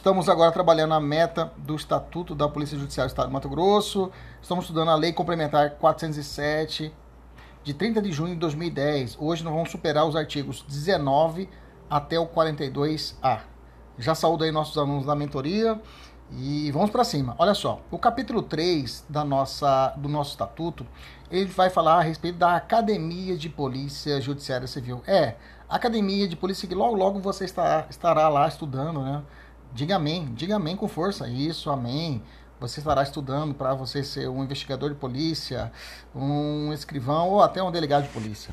Estamos agora trabalhando a meta do Estatuto da Polícia Judiciária do Estado do Mato Grosso. Estamos estudando a Lei Complementar 407 de 30 de junho de 2010. Hoje nós vamos superar os artigos 19 até o 42A. Já saúdo aí nossos alunos da mentoria e vamos para cima. Olha só, o capítulo 3 da nossa, do nosso estatuto, ele vai falar a respeito da Academia de Polícia Judiciária Civil. É, Academia de Polícia que logo logo você estará, estará lá estudando, né? Diga amém, diga amém com força. Isso, amém. Você estará estudando para você ser um investigador de polícia, um escrivão ou até um delegado de polícia.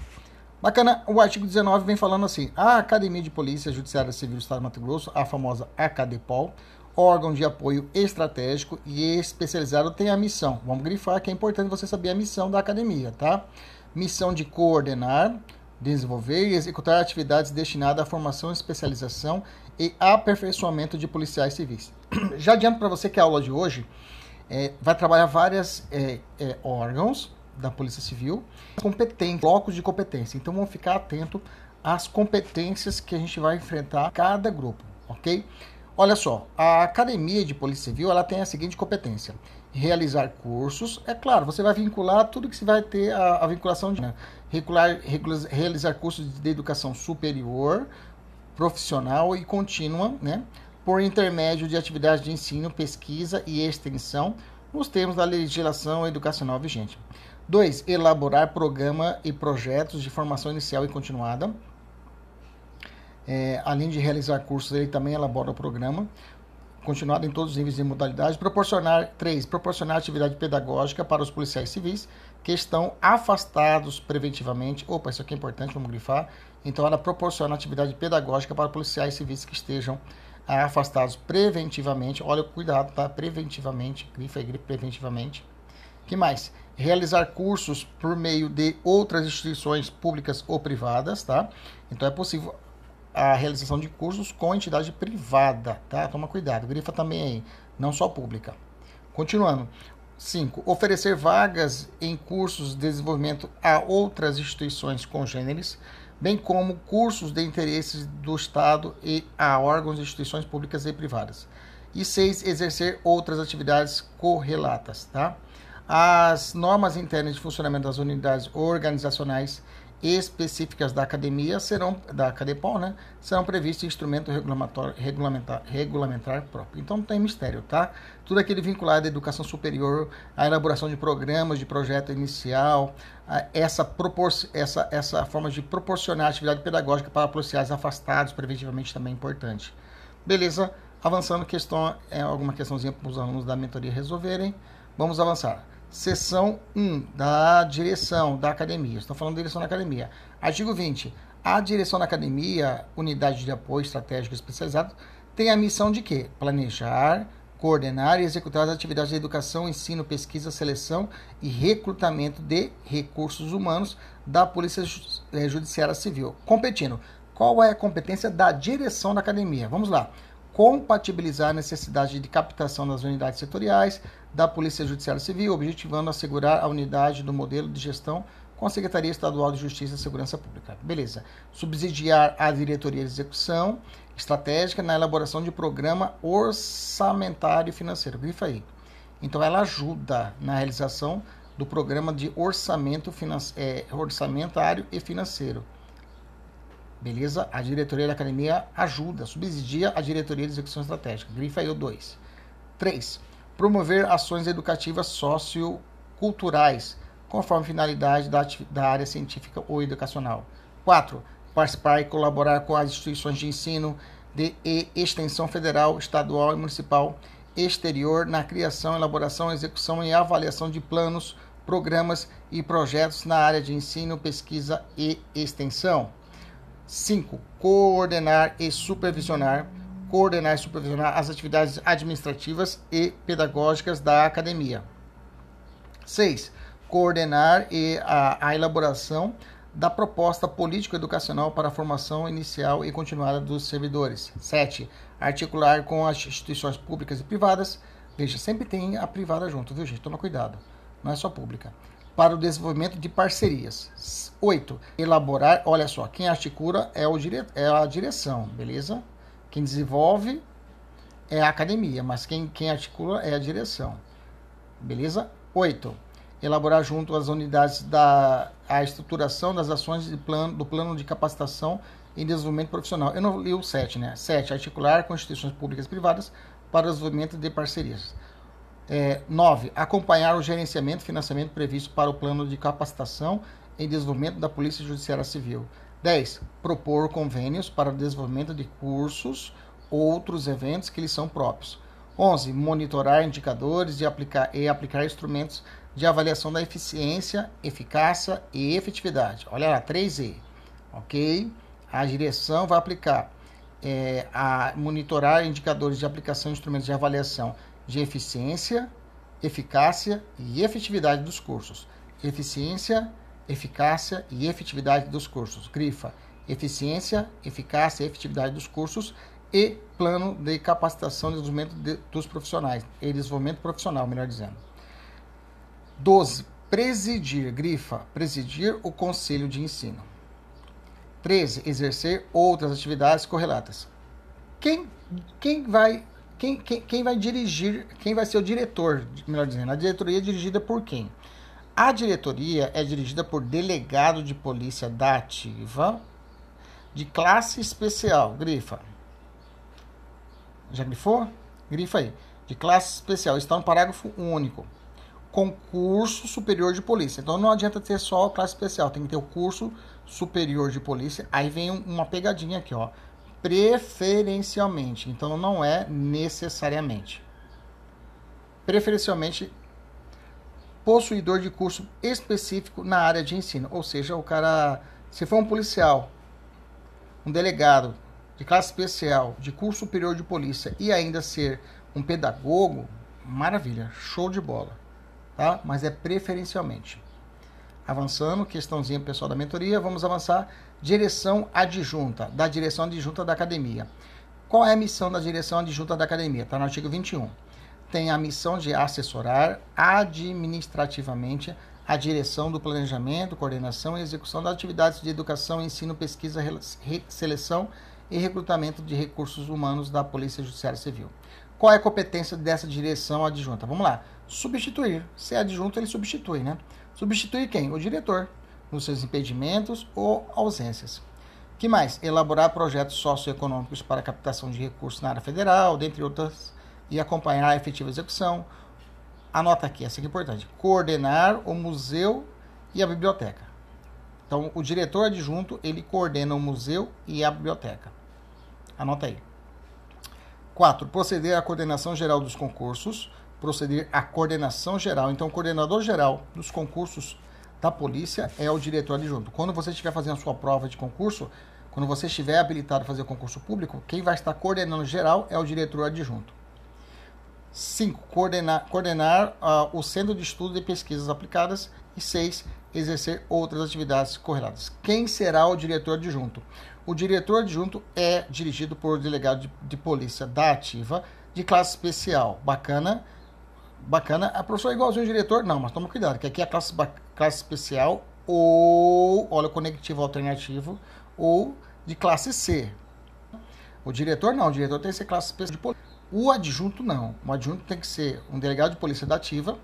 Bacana, o artigo 19 vem falando assim: a Academia de Polícia Judiciária Civil do Estado do Mato Grosso, a famosa ACADEPOL, órgão de apoio estratégico e especializado, tem a missão. Vamos grifar que é importante você saber a missão da academia, tá? Missão de coordenar, desenvolver e executar atividades destinadas à formação, especialização e aperfeiçoamento de policiais civis. Já adianto para você que a aula de hoje é, vai trabalhar vários é, é, órgãos da Polícia Civil, competentes, blocos de competência. Então vamos ficar atento às competências que a gente vai enfrentar cada grupo, ok? Olha só, a Academia de Polícia Civil ela tem a seguinte competência: realizar cursos. É claro, você vai vincular tudo que você vai ter a, a vinculação de né? regular, realizar cursos de educação superior, profissional e contínua, né? por intermédio de atividades de ensino, pesquisa e extensão nos termos da legislação educacional vigente. 2. Elaborar programa e projetos de formação inicial e continuada. É, além de realizar cursos, ele também elabora o programa continuado em todos os níveis e modalidades. Proporcionar, 3. Proporcionar atividade pedagógica para os policiais civis que estão afastados preventivamente. Opa, isso aqui é importante, vamos grifar. Então, ela proporciona atividade pedagógica para policiais civis que estejam afastados preventivamente. Olha, cuidado, tá? Preventivamente, grifa aí, preventivamente. que mais? Realizar cursos por meio de outras instituições públicas ou privadas, tá? Então, é possível a realização de cursos com entidade privada, tá? Toma cuidado, grifa também aí, não só pública. Continuando, 5. Oferecer vagas em cursos de desenvolvimento a outras instituições congêneres, bem como cursos de interesses do Estado e a órgãos e instituições públicas e privadas. E 6. Exercer outras atividades correlatas. Tá? As normas internas de funcionamento das unidades organizacionais específicas da academia serão da Cadepol, né, serão previstos instrumento regulamentar, regulamentar próprio. Então não tem mistério, tá? Tudo aquilo vinculado à educação superior, à elaboração de programas, de projeto inicial, essa, essa, essa forma de proporcionar atividade pedagógica para policiais afastados preventivamente também é importante. Beleza? Avançando, questão, é, alguma questãozinha para os alunos da mentoria resolverem. Vamos avançar. Seção 1 da direção da academia. Estou falando da direção da academia. Artigo 20. A direção da academia, unidade de apoio estratégico especializado, tem a missão de quê? Planejar, coordenar e executar as atividades de educação, ensino, pesquisa, seleção e recrutamento de recursos humanos da Polícia eh, Judiciária Civil. Competindo. Qual é a competência da direção da academia? Vamos lá compatibilizar a necessidade de captação das unidades setoriais da Polícia Judiciária Civil, objetivando assegurar a unidade do modelo de gestão com a Secretaria Estadual de Justiça e Segurança Pública. Beleza. Subsidiar a diretoria de execução estratégica na elaboração de programa orçamentário e financeiro. Grifa aí. Então, ela ajuda na realização do programa de orçamento é, orçamentário e financeiro Beleza? A diretoria da academia ajuda, subsidia a diretoria de execução estratégica. Grifa aí o 2. 3. Promover ações educativas socioculturais conforme finalidade da, da área científica ou educacional. 4. Participar e colaborar com as instituições de ensino de e extensão federal, estadual e municipal exterior na criação, elaboração, execução e avaliação de planos, programas e projetos na área de ensino, pesquisa e extensão. 5. Coordenar e supervisionar coordenar e supervisionar as atividades administrativas e pedagógicas da academia. 6. Coordenar e a, a elaboração da proposta político-educacional para a formação inicial e continuada dos servidores. 7. Articular com as instituições públicas e privadas. Veja, sempre tem a privada junto, viu, gente? Toma cuidado. Não é só pública. Para o desenvolvimento de parcerias. 8. Elaborar, olha só, quem articula é, o dire, é a direção, beleza? Quem desenvolve é a academia, mas quem, quem articula é a direção. Beleza? 8. Elaborar junto às unidades da a estruturação das ações plano, do plano de capacitação e desenvolvimento profissional. Eu não li o 7, né? 7. Articular com instituições públicas e privadas para o desenvolvimento de parcerias. É, 9. Acompanhar o gerenciamento e financiamento previsto para o plano de capacitação e desenvolvimento da Polícia Judiciária Civil. 10. Propor convênios para o desenvolvimento de cursos, outros eventos que lhes são próprios. 11. Monitorar indicadores e aplicar, e aplicar instrumentos de avaliação da eficiência, eficácia e efetividade. Olha lá, 3E. Ok? A direção vai aplicar é, a monitorar indicadores de aplicação de instrumentos de avaliação de eficiência, eficácia e efetividade dos cursos. Eficiência, eficácia e efetividade dos cursos. Grifa eficiência, eficácia e efetividade dos cursos e plano de capacitação e desenvolvimento de, dos profissionais, e desenvolvimento profissional, melhor dizendo. 12. Presidir, grifa, presidir o conselho de ensino. 13. Exercer outras atividades correlatas. Quem, quem vai quem, quem, quem vai dirigir, quem vai ser o diretor, melhor dizendo, a diretoria é dirigida por quem? A diretoria é dirigida por delegado de polícia da ativa de classe especial. Grifa. Já grifou? Grifa aí. De classe especial. Está no parágrafo único. Concurso superior de polícia. Então não adianta ter só a classe especial. Tem que ter o curso superior de polícia. Aí vem uma pegadinha aqui, ó. Preferencialmente. Então não é necessariamente. Preferencialmente possuidor de curso específico na área de ensino. Ou seja, o cara, se for um policial, um delegado de classe especial, de curso superior de polícia e ainda ser um pedagogo, maravilha, show de bola, tá? Mas é preferencialmente. Avançando, questãozinha pessoal da mentoria, vamos avançar. Direção adjunta, da direção adjunta da academia. Qual é a missão da direção adjunta da academia? Está no artigo 21 tem a missão de assessorar administrativamente a direção do planejamento, coordenação e execução das atividades de educação, ensino, pesquisa, seleção e recrutamento de recursos humanos da Polícia Judiciária Civil. Qual é a competência dessa direção adjunta? Vamos lá. Substituir. Se é adjunto, ele substitui, né? Substituir quem? O diretor, nos seus impedimentos ou ausências. que mais? Elaborar projetos socioeconômicos para captação de recursos na área federal, dentre outras e acompanhar a efetiva execução. Anota aqui, essa aqui é importante. Coordenar o museu e a biblioteca. Então, o diretor adjunto, ele coordena o museu e a biblioteca. Anota aí. 4. Proceder à coordenação geral dos concursos. Proceder à coordenação geral. Então, o coordenador geral dos concursos da polícia é o diretor adjunto. Quando você estiver fazendo a sua prova de concurso, quando você estiver habilitado a fazer concurso público, quem vai estar coordenando geral é o diretor adjunto. 5. Coordenar, coordenar uh, o Centro de Estudo e Pesquisas Aplicadas. E 6. Exercer outras atividades correlatas. Quem será o diretor adjunto? O diretor adjunto é dirigido por delegado de, de polícia da ativa de classe especial. Bacana. Bacana. A professora é igualzinho ao diretor? Não, mas toma cuidado, que aqui é a classe, classe especial ou, olha, conectivo alternativo, ou de classe C. O diretor não, o diretor tem que ser classe especial de polícia. O adjunto não. O adjunto tem que ser um delegado de polícia da ativa,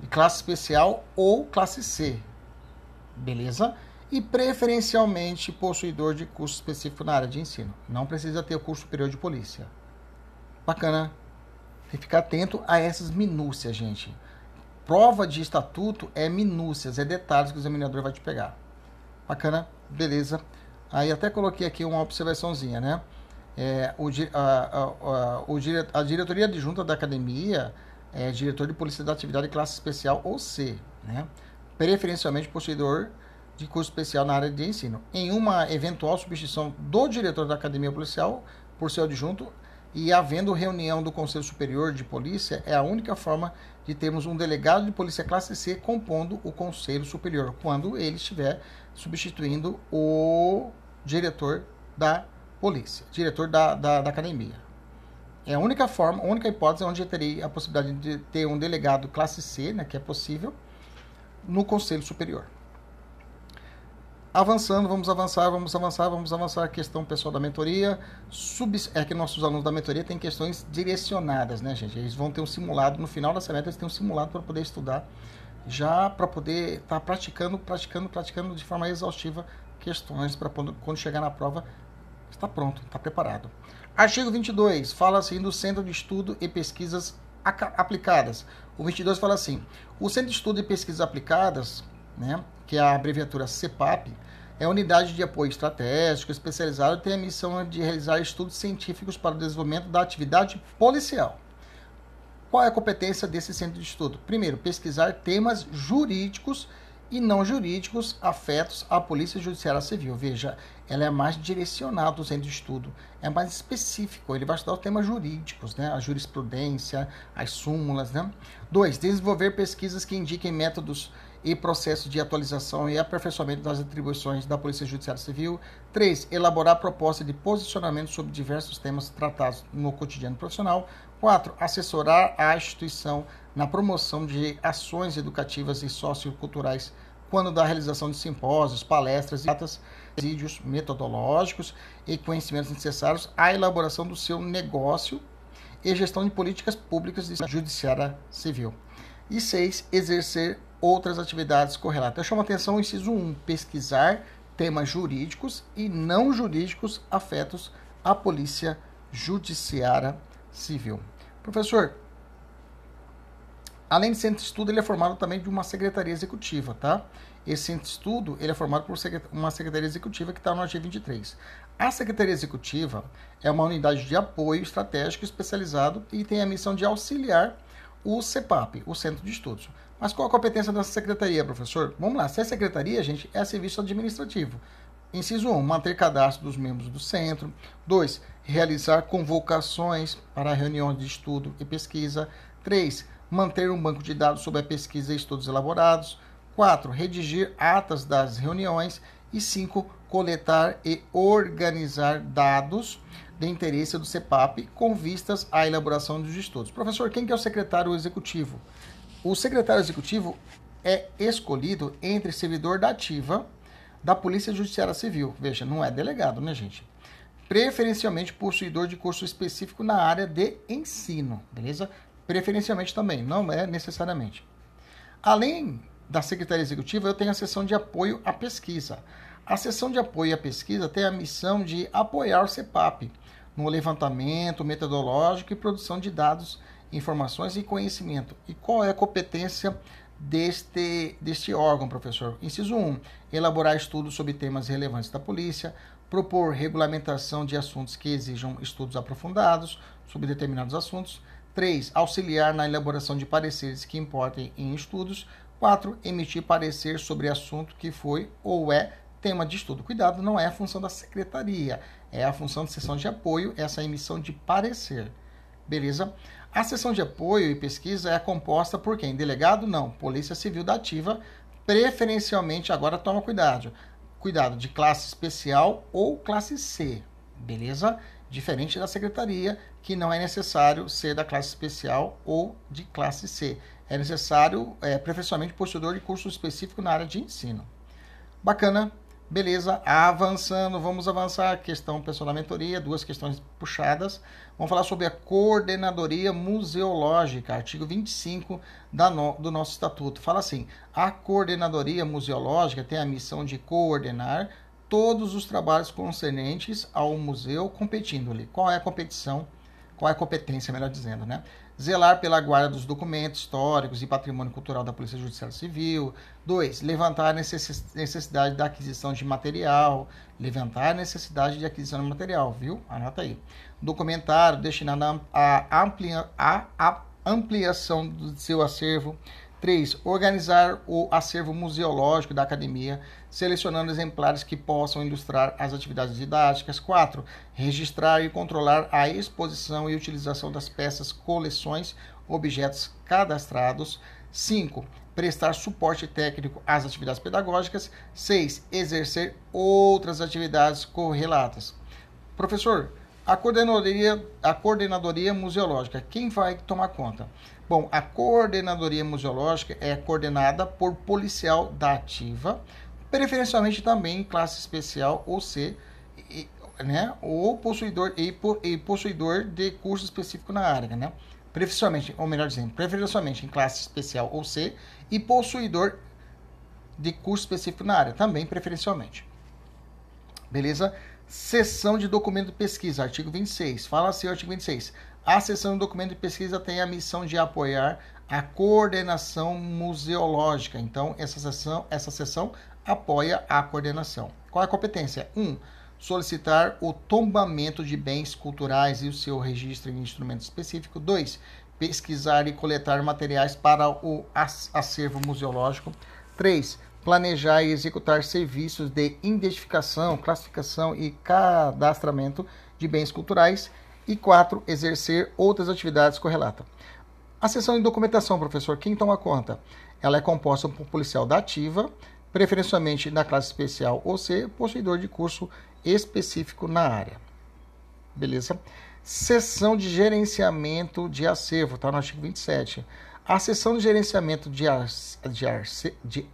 de classe especial ou classe C. Beleza? E preferencialmente possuidor de curso específico na área de ensino. Não precisa ter o curso superior de polícia. Bacana. Tem que ficar atento a essas minúcias, gente. Prova de estatuto é minúcias, é detalhes que o examinador vai te pegar. Bacana? Beleza. Aí até coloquei aqui uma observaçãozinha, né? É, o, a, a, a, a diretoria adjunta da academia é diretor de polícia da atividade classe especial ou C, né? preferencialmente possuidor de curso especial na área de ensino. Em uma eventual substituição do diretor da academia policial por seu adjunto e havendo reunião do Conselho Superior de Polícia, é a única forma de termos um delegado de polícia classe C compondo o Conselho Superior, quando ele estiver substituindo o diretor da polícia, diretor da, da, da academia. É a única forma, a única hipótese onde eu terei a possibilidade de ter um delegado classe C, né, que é possível, no Conselho Superior. Avançando, vamos avançar, vamos avançar, vamos avançar a questão pessoal da mentoria. Sub, é que nossos alunos da mentoria têm questões direcionadas, né, gente? Eles vão ter um simulado, no final da semestre eles têm um simulado para poder estudar, já para poder estar tá praticando, praticando, praticando de forma exaustiva questões para quando chegar na prova está pronto, está preparado. Artigo 22 fala assim do Centro de Estudo e Pesquisas Aplicadas. O 22 fala assim: o Centro de Estudo e Pesquisas Aplicadas, né, que é a abreviatura CEPAP, é a unidade de apoio estratégico especializada tem a missão de realizar estudos científicos para o desenvolvimento da atividade policial. Qual é a competência desse centro de estudo? Primeiro, pesquisar temas jurídicos e não jurídicos afetos à Polícia Judiciária Civil. Veja, ela é mais direcionada ao centro de estudo, é mais específico, ele vai estudar os temas jurídicos, né? a jurisprudência, as súmulas. Né? Dois, desenvolver pesquisas que indiquem métodos e processos de atualização e aperfeiçoamento das atribuições da Polícia Judiciária Civil. 3. Elaborar proposta de posicionamento sobre diversos temas tratados no cotidiano profissional. 4. Assessorar a instituição na promoção de ações educativas e socioculturais quando da realização de simpósios, palestras e atas, vídeos metodológicos e conhecimentos necessários à elaboração do seu negócio e gestão de políticas públicas de judiciária civil. E 6. Exercer outras atividades correlatas. Eu chamo a atenção o inciso 1, pesquisar temas jurídicos e não jurídicos afetos à polícia judiciária civil. Professor, além de centro de estudo, ele é formado também de uma secretaria executiva, tá? Esse centro de estudo, ele é formado por uma secretaria executiva que está no artigo 23. A secretaria executiva é uma unidade de apoio estratégico especializado e tem a missão de auxiliar o CEPAP, o Centro de Estudos. Mas qual a competência dessa secretaria, professor? Vamos lá, se é secretaria, gente, é serviço administrativo. Inciso 1, manter cadastro dos membros do centro. 2, realizar convocações para reuniões de estudo e pesquisa. 3, manter um banco de dados sobre a pesquisa e estudos elaborados. 4, redigir atas das reuniões. E 5, coletar e organizar dados de interesse do CEPAP com vistas à elaboração dos estudos. Professor, quem que é o secretário executivo? O secretário executivo é escolhido entre servidor da ativa da Polícia Judiciária Civil. Veja, não é delegado, né, gente? Preferencialmente possuidor de curso específico na área de ensino, beleza? Preferencialmente também, não é necessariamente. Além da Secretaria Executiva, eu tenho a seção de apoio à pesquisa. A seção de apoio à pesquisa tem a missão de apoiar o CEPAP no levantamento metodológico e produção de dados informações e conhecimento. E qual é a competência deste, deste órgão, professor? Inciso 1. Elaborar estudos sobre temas relevantes da polícia, propor regulamentação de assuntos que exijam estudos aprofundados sobre determinados assuntos. 3. Auxiliar na elaboração de pareceres que importem em estudos. 4. Emitir parecer sobre assunto que foi ou é tema de estudo. Cuidado, não é função da secretaria, é a função de sessão de apoio, essa emissão de parecer. Beleza? A seção de apoio e pesquisa é composta por quem? Delegado? Não. Polícia Civil da Ativa, preferencialmente, agora toma cuidado, cuidado, de classe especial ou classe C, beleza? Diferente da secretaria, que não é necessário ser da classe especial ou de classe C. É necessário, é, preferencialmente, possuidor de curso específico na área de ensino. Bacana? Beleza, avançando, vamos avançar. Questão pessoal da mentoria, duas questões puxadas. Vamos falar sobre a coordenadoria museológica, artigo 25 da no, do nosso estatuto. Fala assim: a coordenadoria museológica tem a missão de coordenar todos os trabalhos concernentes ao museu, competindo-lhe. Qual é a competição? Qual é a competência, melhor dizendo, né? Zelar pela guarda dos documentos históricos e patrimônio cultural da Polícia Judiciária Civil. 2. Levantar a necessidade da aquisição de material. Levantar a necessidade de aquisição de material, viu? Anota aí. Documentário destinado à amplia, ampliação do seu acervo. 3. Organizar o acervo museológico da academia, selecionando exemplares que possam ilustrar as atividades didáticas. 4. Registrar e controlar a exposição e utilização das peças, coleções, objetos cadastrados. 5. Prestar suporte técnico às atividades pedagógicas. 6. Exercer outras atividades correlatas. Professor, a coordenadoria, a coordenadoria museológica, quem vai tomar conta? Bom, a coordenadoria museológica é coordenada por policial da ativa, preferencialmente também em classe especial ou C, né, ou possuidor e, e possuidor de curso específico na área, né? Preferencialmente, ou melhor dizendo, preferencialmente em classe especial ou C e possuidor de curso específico na área, também preferencialmente. Beleza? Seção de documento de pesquisa, artigo 26. Fala assim, artigo 26. A seção de documento de pesquisa tem a missão de apoiar a coordenação museológica. Então, essa seção, essa seção apoia a coordenação. Qual é a competência? 1. Um, solicitar o tombamento de bens culturais e o seu registro em instrumento específico. 2. Pesquisar e coletar materiais para o acervo museológico. 3 planejar e executar serviços de identificação, classificação e cadastramento de bens culturais. E quatro, exercer outras atividades correlatas. A seção de documentação, professor, quem toma conta? Ela é composta por policial da ativa, preferencialmente na classe especial ou C, possuidor de curso específico na área. Beleza? Seção de gerenciamento de acervo, está no artigo 27. A seção de gerenciamento de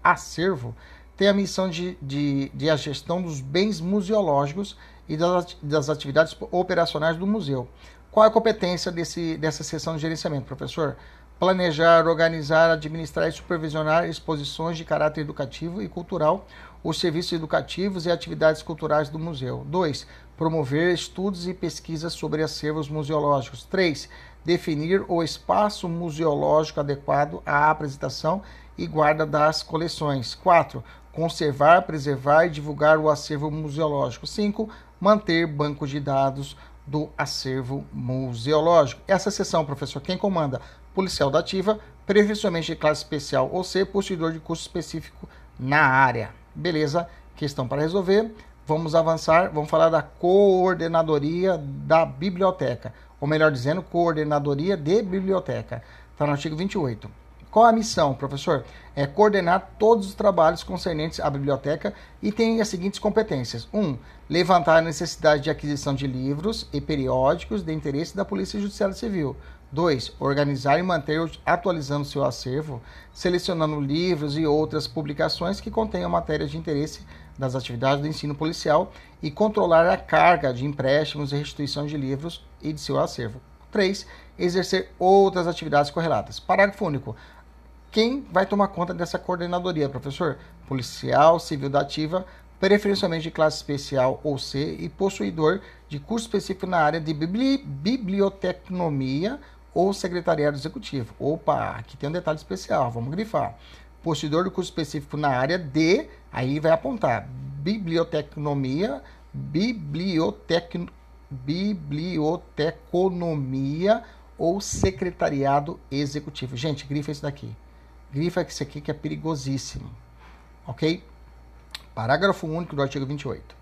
acervo tem a missão de, de, de, a gestão dos bens museológicos e das, das atividades operacionais do museu. Qual é a competência desse, dessa seção de gerenciamento, professor? Planejar, organizar, administrar e supervisionar exposições de caráter educativo e cultural, os serviços educativos e atividades culturais do museu. 2. Promover estudos e pesquisas sobre acervos museológicos. 3 definir o espaço museológico adequado à apresentação e guarda das coleções. 4. Conservar, preservar e divulgar o acervo museológico. 5. Manter banco de dados do acervo museológico. Essa seção, professor, quem comanda? Policial da ativa, preferencialmente de classe especial ou ser possuidor de curso específico na área. Beleza? Questão para resolver. Vamos avançar, vamos falar da coordenadoria da biblioteca ou melhor dizendo, coordenadoria de biblioteca. Está no artigo 28. Qual a missão, professor? É coordenar todos os trabalhos concernentes à biblioteca e tem as seguintes competências: 1. Um, levantar a necessidade de aquisição de livros e periódicos de interesse da Polícia Judiciária Civil. 2. Organizar e manter atualizando seu acervo, selecionando livros e outras publicações que contenham matéria de interesse das atividades do ensino policial e controlar a carga de empréstimos e restituição de livros e de seu acervo. 3. Exercer outras atividades correlatas. Parágrafo único. Quem vai tomar conta dessa coordenadoria, professor? Policial civil da ativa, preferencialmente de classe especial ou C e possuidor de curso específico na área de bibli bibliotecnomia ou secretariado executivo. Opa, aqui tem um detalhe especial, vamos grifar possuidor do curso específico na área de, aí vai apontar, bibliotecnomia, bibliotec, biblioteconomia ou secretariado executivo. Gente, grifa isso daqui. Grifa isso aqui que é perigosíssimo. Ok? Parágrafo único do artigo 28.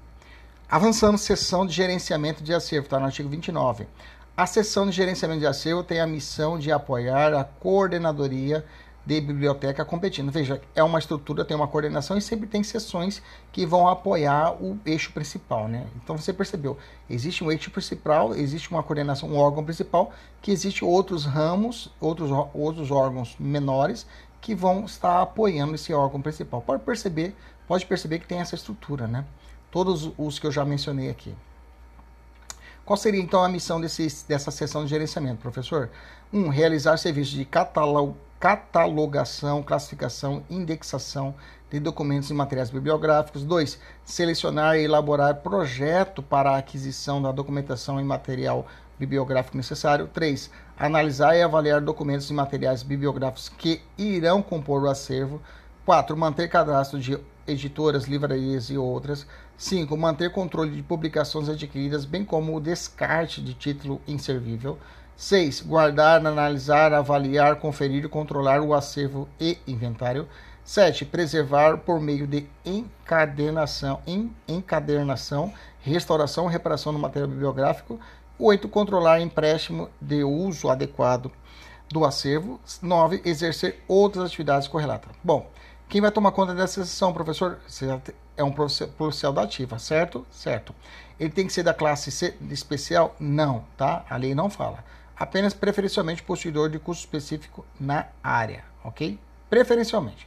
Avançando, seção de gerenciamento de acervo, está no artigo 29. A seção de gerenciamento de acervo tem a missão de apoiar a coordenadoria de biblioteca competindo. Veja, é uma estrutura, tem uma coordenação e sempre tem sessões que vão apoiar o eixo principal, né? Então você percebeu, existe um eixo principal, existe uma coordenação, um órgão principal, que existe outros ramos, outros, outros órgãos menores que vão estar apoiando esse órgão principal. Pode perceber, pode perceber que tem essa estrutura, né? Todos os que eu já mencionei aqui. Qual seria então a missão desse, dessa sessão de gerenciamento, professor? Um, realizar serviços de catálogo catalogação, classificação, indexação de documentos e materiais bibliográficos. 2. Selecionar e elaborar projeto para a aquisição da documentação e material bibliográfico necessário. 3. Analisar e avaliar documentos e materiais bibliográficos que irão compor o acervo. 4. Manter cadastro de editoras, livrarias e outras. 5. Manter controle de publicações adquiridas, bem como o descarte de título inservível. 6. Guardar, analisar, avaliar, conferir e controlar o acervo e inventário. 7. Preservar por meio de encadernação, encadernação, restauração e reparação do material bibliográfico. 8. Controlar empréstimo de uso adequado do acervo. 9. Exercer outras atividades correlatas. Bom, quem vai tomar conta dessa sessão, professor? É um policial da ativa, certo? Certo. Ele tem que ser da classe C especial? Não, tá? A lei não fala. Apenas preferencialmente possuidor de curso específico na área, ok? Preferencialmente.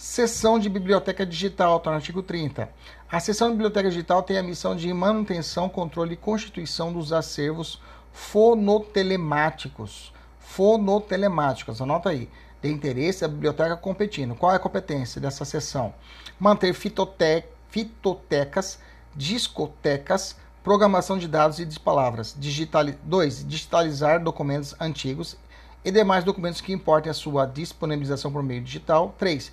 Seção de biblioteca digital, está no artigo 30. A seção de biblioteca digital tem a missão de manutenção, controle e constituição dos acervos fonotelemáticos. Fonotelemáticos, anota aí de interesse da biblioteca competindo. Qual é a competência dessa seção? Manter fitote fitotecas, discotecas, programação de dados e de palavras. 2. Digitalizar documentos antigos e demais documentos que importem a sua disponibilização por meio digital. 3.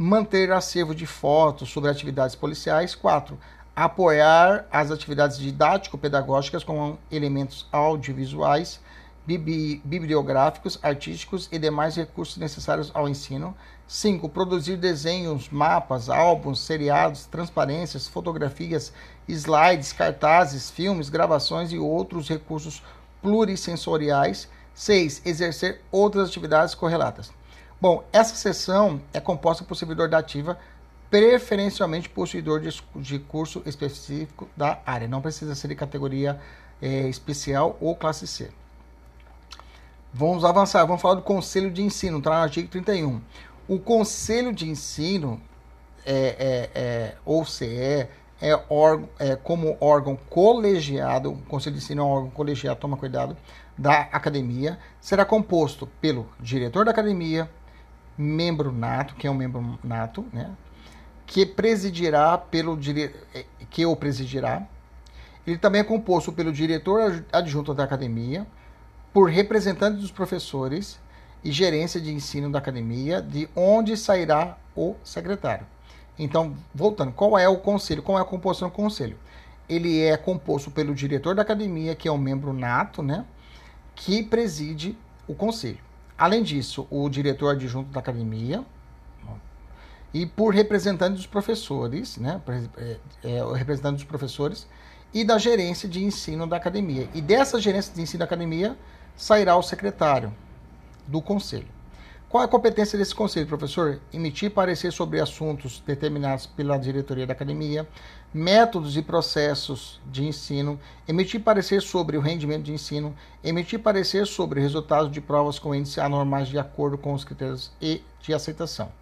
Manter acervo de fotos sobre atividades policiais. 4. Apoiar as atividades didático-pedagógicas com elementos audiovisuais bibliográficos, artísticos e demais recursos necessários ao ensino. 5. Produzir desenhos, mapas, álbuns, seriados, transparências, fotografias, slides, cartazes, filmes, gravações e outros recursos plurissensoriais. 6. Exercer outras atividades correlatas. Bom, essa sessão é composta por servidor da ativa, preferencialmente possuidor de, de curso específico da área. Não precisa ser de categoria é, especial ou classe C. Vamos avançar, vamos falar do Conselho de Ensino, está no artigo 31. O Conselho de Ensino, é, é, é, ou CE, é, é como órgão colegiado, o Conselho de Ensino é um órgão colegiado, toma cuidado, da academia, será composto pelo diretor da academia, membro nato, que é um membro nato, né, que presidirá pelo dire... É, que o presidirá. Ele também é composto pelo diretor adjunto da academia, por representantes dos professores e gerência de ensino da academia, de onde sairá o secretário. Então, voltando, qual é o conselho? Qual é a composição do conselho? Ele é composto pelo diretor da academia, que é um membro nato, né, que preside o conselho. Além disso, o diretor adjunto da academia e por representante dos professores, né, é, é, o representante dos professores e da gerência de ensino da academia. E dessa gerência de ensino da academia sairá o secretário do conselho. Qual é a competência desse conselho, professor? Emitir parecer sobre assuntos determinados pela diretoria da academia, métodos e processos de ensino, emitir parecer sobre o rendimento de ensino, emitir parecer sobre resultados de provas com índice anormais de acordo com os critérios e de aceitação.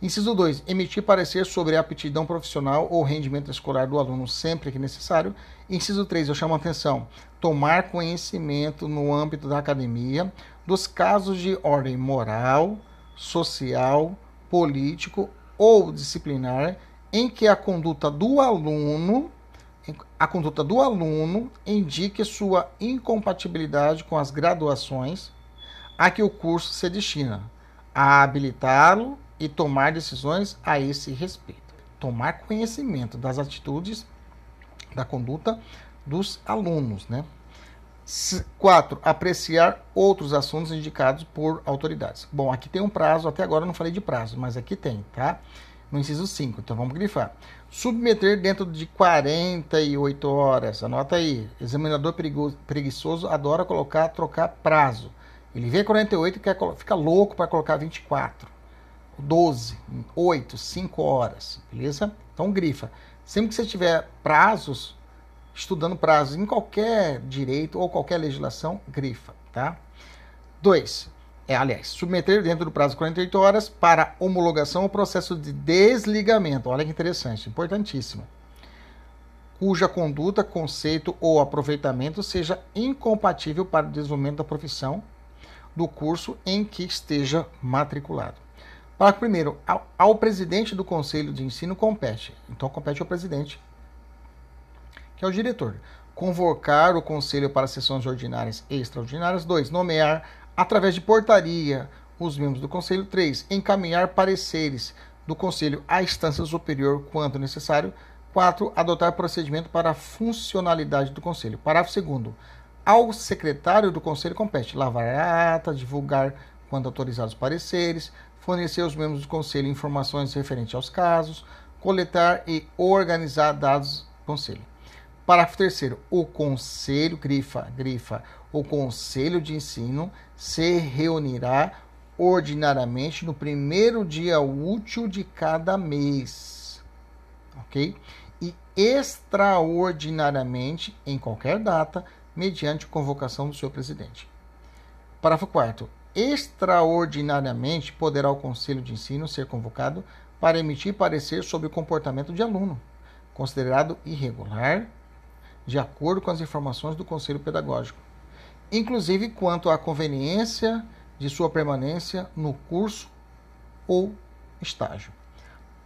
Inciso 2. Emitir parecer sobre a aptidão profissional ou rendimento escolar do aluno sempre que necessário. Inciso 3. Eu chamo a atenção. Tomar conhecimento no âmbito da academia dos casos de ordem moral, social, político ou disciplinar em que a conduta do aluno a conduta do aluno indique sua incompatibilidade com as graduações a que o curso se destina, a habilitá-lo e tomar decisões a esse respeito. Tomar conhecimento das atitudes, da conduta dos alunos, né? Quatro, apreciar outros assuntos indicados por autoridades. Bom, aqui tem um prazo, até agora eu não falei de prazo, mas aqui tem, tá? No inciso 5, então vamos grifar. Submeter dentro de 48 horas, anota aí. Examinador preguiçoso adora colocar, trocar prazo. Ele vê 48 e quer, fica louco para colocar 24. 12, 8, 5 horas, beleza? Então grifa. Sempre que você tiver prazos, estudando prazos em qualquer direito ou qualquer legislação, grifa, tá? 2. É, aliás, submeter dentro do prazo de 48 horas para homologação o processo de desligamento. Olha que interessante, importantíssimo. Cuja conduta, conceito ou aproveitamento seja incompatível para o desenvolvimento da profissão do curso em que esteja matriculado. Parágrafo primeiro, ao, ao presidente do Conselho de Ensino compete. Então compete ao presidente, que é o diretor. convocar o conselho para sessões ordinárias e extraordinárias. 2. Nomear, através de portaria, os membros do conselho. 3. Encaminhar pareceres do conselho à instância superior quando necessário. 4. Adotar procedimento para a funcionalidade do conselho. Parágrafo 2. Ao secretário do conselho compete lavar a ata, divulgar, quando autorizados, pareceres, fornecer aos membros do conselho informações referentes aos casos, coletar e organizar dados do conselho. Parágrafo 3 O conselho, grifa, grifa, o conselho de ensino se reunirá ordinariamente no primeiro dia útil de cada mês. Ok? E extraordinariamente em qualquer data, mediante convocação do seu presidente. Parágrafo 4 Extraordinariamente poderá o conselho de ensino ser convocado para emitir parecer sobre o comportamento de aluno, considerado irregular, de acordo com as informações do conselho pedagógico, inclusive quanto à conveniência de sua permanência no curso ou estágio.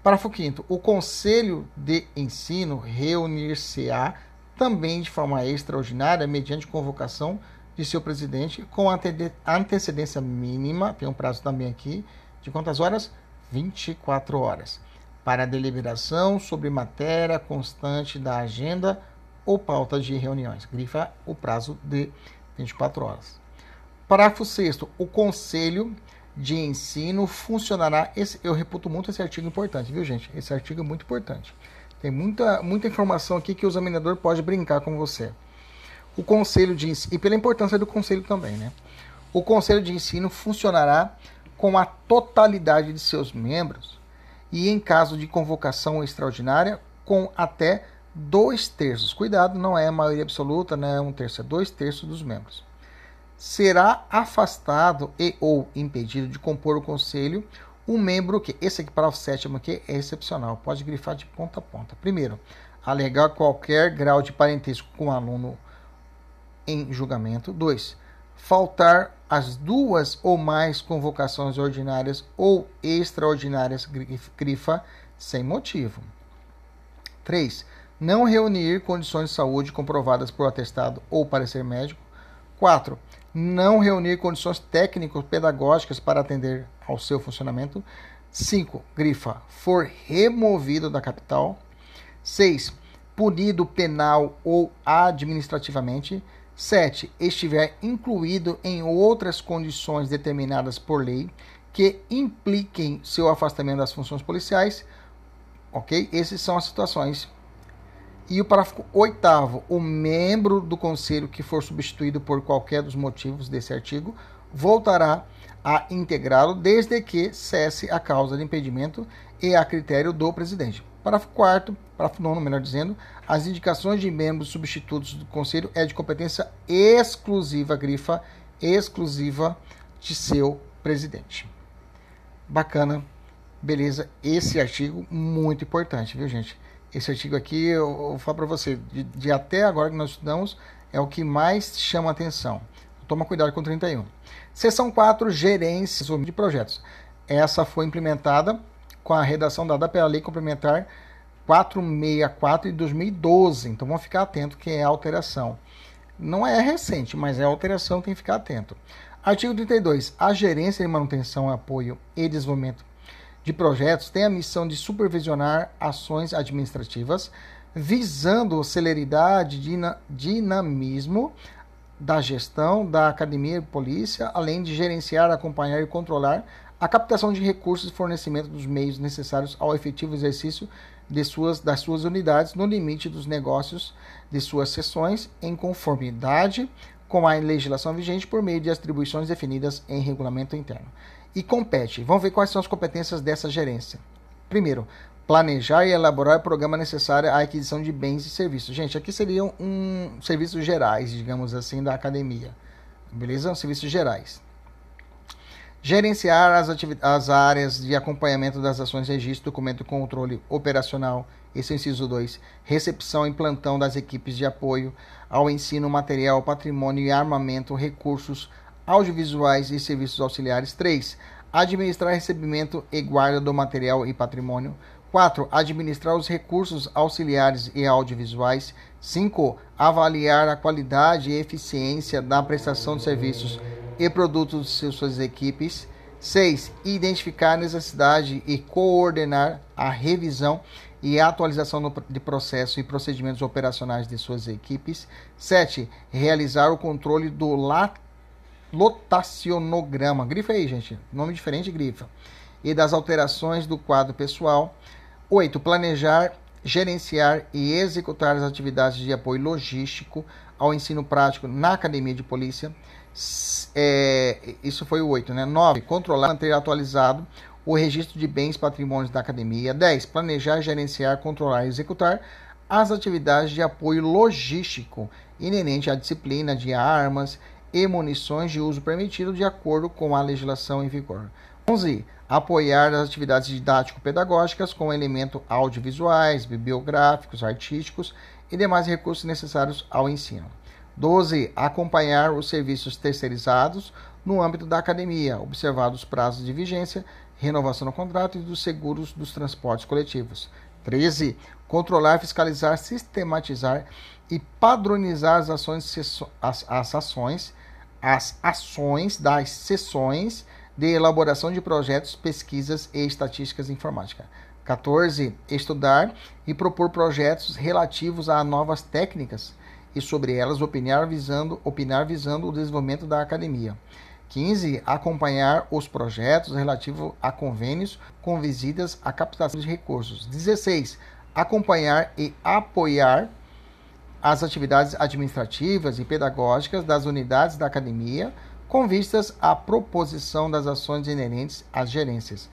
Parágrafo 5 O Conselho de Ensino reunir-se-á também de forma extraordinária mediante convocação de seu presidente com antecedência mínima, tem um prazo também aqui, de quantas horas? 24 horas, para deliberação sobre matéria constante da agenda ou pauta de reuniões. Grifa o prazo de 24 horas. Parágrafo 6 o Conselho de Ensino funcionará. Esse, eu reputo muito esse artigo importante, viu, gente? Esse artigo é muito importante. Tem muita, muita informação aqui que o examinador pode brincar com você. O Conselho de Ensino, e pela importância do Conselho também, né? O Conselho de Ensino funcionará com a totalidade de seus membros e, em caso de convocação extraordinária, com até dois terços. Cuidado, não é a maioria absoluta, não é um terço, é dois terços dos membros. Será afastado e ou impedido de compor o conselho um membro que, esse aqui para o sétimo aqui é excepcional, pode grifar de ponta a ponta. Primeiro, alegar qualquer grau de parentesco com o aluno em julgamento. Dois, faltar as duas ou mais convocações ordinárias ou extraordinárias, grifa sem motivo. 3. Não reunir condições de saúde comprovadas por atestado ou parecer médico. 4. Não reunir condições técnico-pedagógicas para atender ao seu funcionamento. 5. Grifa for removido da capital. 6. Punido penal ou administrativamente. 7. Estiver incluído em outras condições determinadas por lei que impliquem seu afastamento das funções policiais. Ok? Essas são as situações. E o parágrafo oitavo, o membro do conselho que for substituído por qualquer dos motivos desse artigo voltará a integrá-lo desde que cesse a causa de impedimento e a critério do presidente. Parágrafo 4 parágrafo 9 melhor dizendo, as indicações de membros substitutos do Conselho é de competência exclusiva, grifa, exclusiva de seu presidente. Bacana, beleza? Esse artigo muito importante, viu, gente? Esse artigo aqui, eu, eu falar para você, de, de, até agora que nós estudamos, é o que mais chama atenção. Toma cuidado com 31. Seção 4, gerência de projetos. Essa foi implementada com a redação dada pela Lei Complementar 464 de 2012. Então vamos ficar atento que é alteração. Não é recente, mas é alteração, tem que ficar atento. Artigo 32. A gerência de manutenção, apoio e desenvolvimento de projetos tem a missão de supervisionar ações administrativas visando celeridade e dinamismo da gestão da academia de polícia, além de gerenciar, acompanhar e controlar a captação de recursos e fornecimento dos meios necessários ao efetivo exercício de suas, das suas unidades no limite dos negócios de suas seções, em conformidade com a legislação vigente por meio de atribuições definidas em regulamento interno. E compete. Vamos ver quais são as competências dessa gerência. Primeiro, planejar e elaborar o programa necessário à aquisição de bens e serviços. Gente, aqui seriam um serviços gerais, digamos assim, da academia. Beleza? Serviços gerais. Gerenciar as, as áreas de acompanhamento das ações registro, documento controle operacional. Esse é o inciso 2. Recepção e plantão das equipes de apoio ao ensino, material, patrimônio e armamento, recursos audiovisuais e serviços auxiliares. 3. Administrar recebimento e guarda do material e patrimônio. 4. Administrar os recursos auxiliares e audiovisuais. 5. Avaliar a qualidade e eficiência da prestação de serviços e produtos de suas equipes. 6. Identificar a necessidade e coordenar a revisão e atualização de processo e procedimentos operacionais de suas equipes. 7. Realizar o controle do lotacionograma. Grifa aí, gente. Nome diferente, grifa. E das alterações do quadro pessoal. 8. Planejar, gerenciar e executar as atividades de apoio logístico ao ensino prático na academia de polícia. É, isso foi o 8, né? 9. Controlar, manter atualizado o registro de bens patrimônios da academia. 10. Planejar, gerenciar, controlar e executar as atividades de apoio logístico inerente à disciplina de armas e munições de uso permitido de acordo com a legislação em vigor. 11. Apoiar as atividades didático-pedagógicas com elementos audiovisuais, bibliográficos, artísticos e demais recursos necessários ao ensino. 12. Acompanhar os serviços terceirizados no âmbito da academia, observados os prazos de vigência renovação do contrato e dos seguros dos transportes coletivos. 13. Controlar, fiscalizar, sistematizar e padronizar as ações, as, as ações, as ações das sessões de elaboração de projetos, pesquisas e estatísticas informática. 14. Estudar e propor projetos relativos a novas técnicas e sobre elas opinar visando, opinar visando o desenvolvimento da academia. 15. Acompanhar os projetos relativos a convênios com visitas à captação de recursos. 16. Acompanhar e apoiar as atividades administrativas e pedagógicas das unidades da academia com vistas à proposição das ações inerentes às gerências.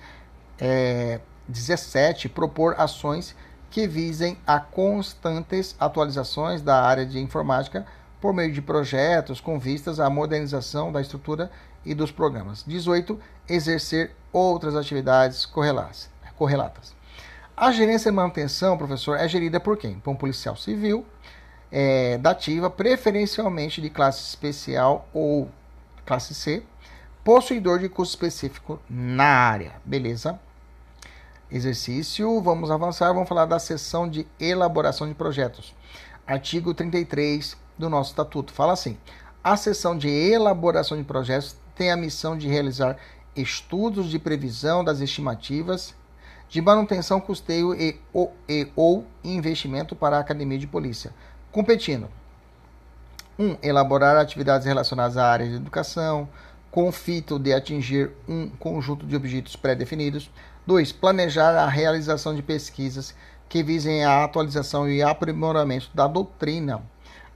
É, 17. Propor ações que visem a constantes atualizações da área de informática por meio de projetos com vistas à modernização da estrutura e dos programas. 18. Exercer outras atividades correlatas. A gerência e manutenção, professor, é gerida por quem? Por um policial civil, é, da ativa, preferencialmente de classe especial ou classe C, possuidor de curso específico na área. Beleza? Exercício, vamos avançar, vamos falar da sessão de elaboração de projetos. Artigo 33 do nosso estatuto fala assim: a sessão de elaboração de projetos tem a missão de realizar estudos de previsão das estimativas de manutenção, custeio e ou, e, ou investimento para a Academia de Polícia, competindo 1. Um, elaborar atividades relacionadas à área de educação, com o fito de atingir um conjunto de objetos pré-definidos. 2. Planejar a realização de pesquisas que visem a atualização e aprimoramento da doutrina